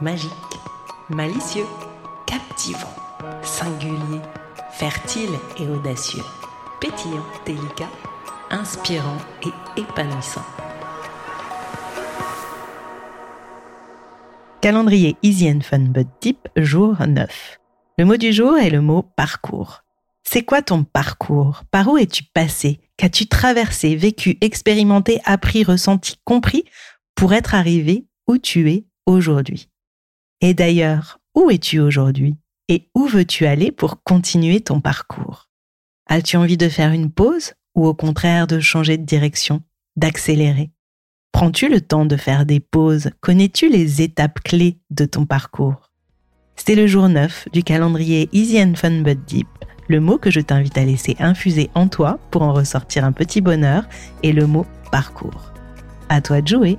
Magique, malicieux, captivant, singulier, fertile et audacieux, pétillant, délicat, inspirant et épanouissant. Calendrier Easy and Fun But Deep, jour 9. Le mot du jour est le mot parcours. C'est quoi ton parcours? Par où es-tu passé? Qu'as-tu traversé, vécu, expérimenté, appris, ressenti, compris pour être arrivé où tu es aujourd'hui. Et d'ailleurs, où es-tu aujourd'hui Et où veux-tu aller pour continuer ton parcours? As-tu envie de faire une pause ou au contraire de changer de direction, d'accélérer? Prends-tu le temps de faire des pauses? Connais-tu les étapes clés de ton parcours? C'est le jour 9 du calendrier Easy and Fun But Deep, le mot que je t'invite à laisser infuser en toi pour en ressortir un petit bonheur est le mot parcours. À toi de jouer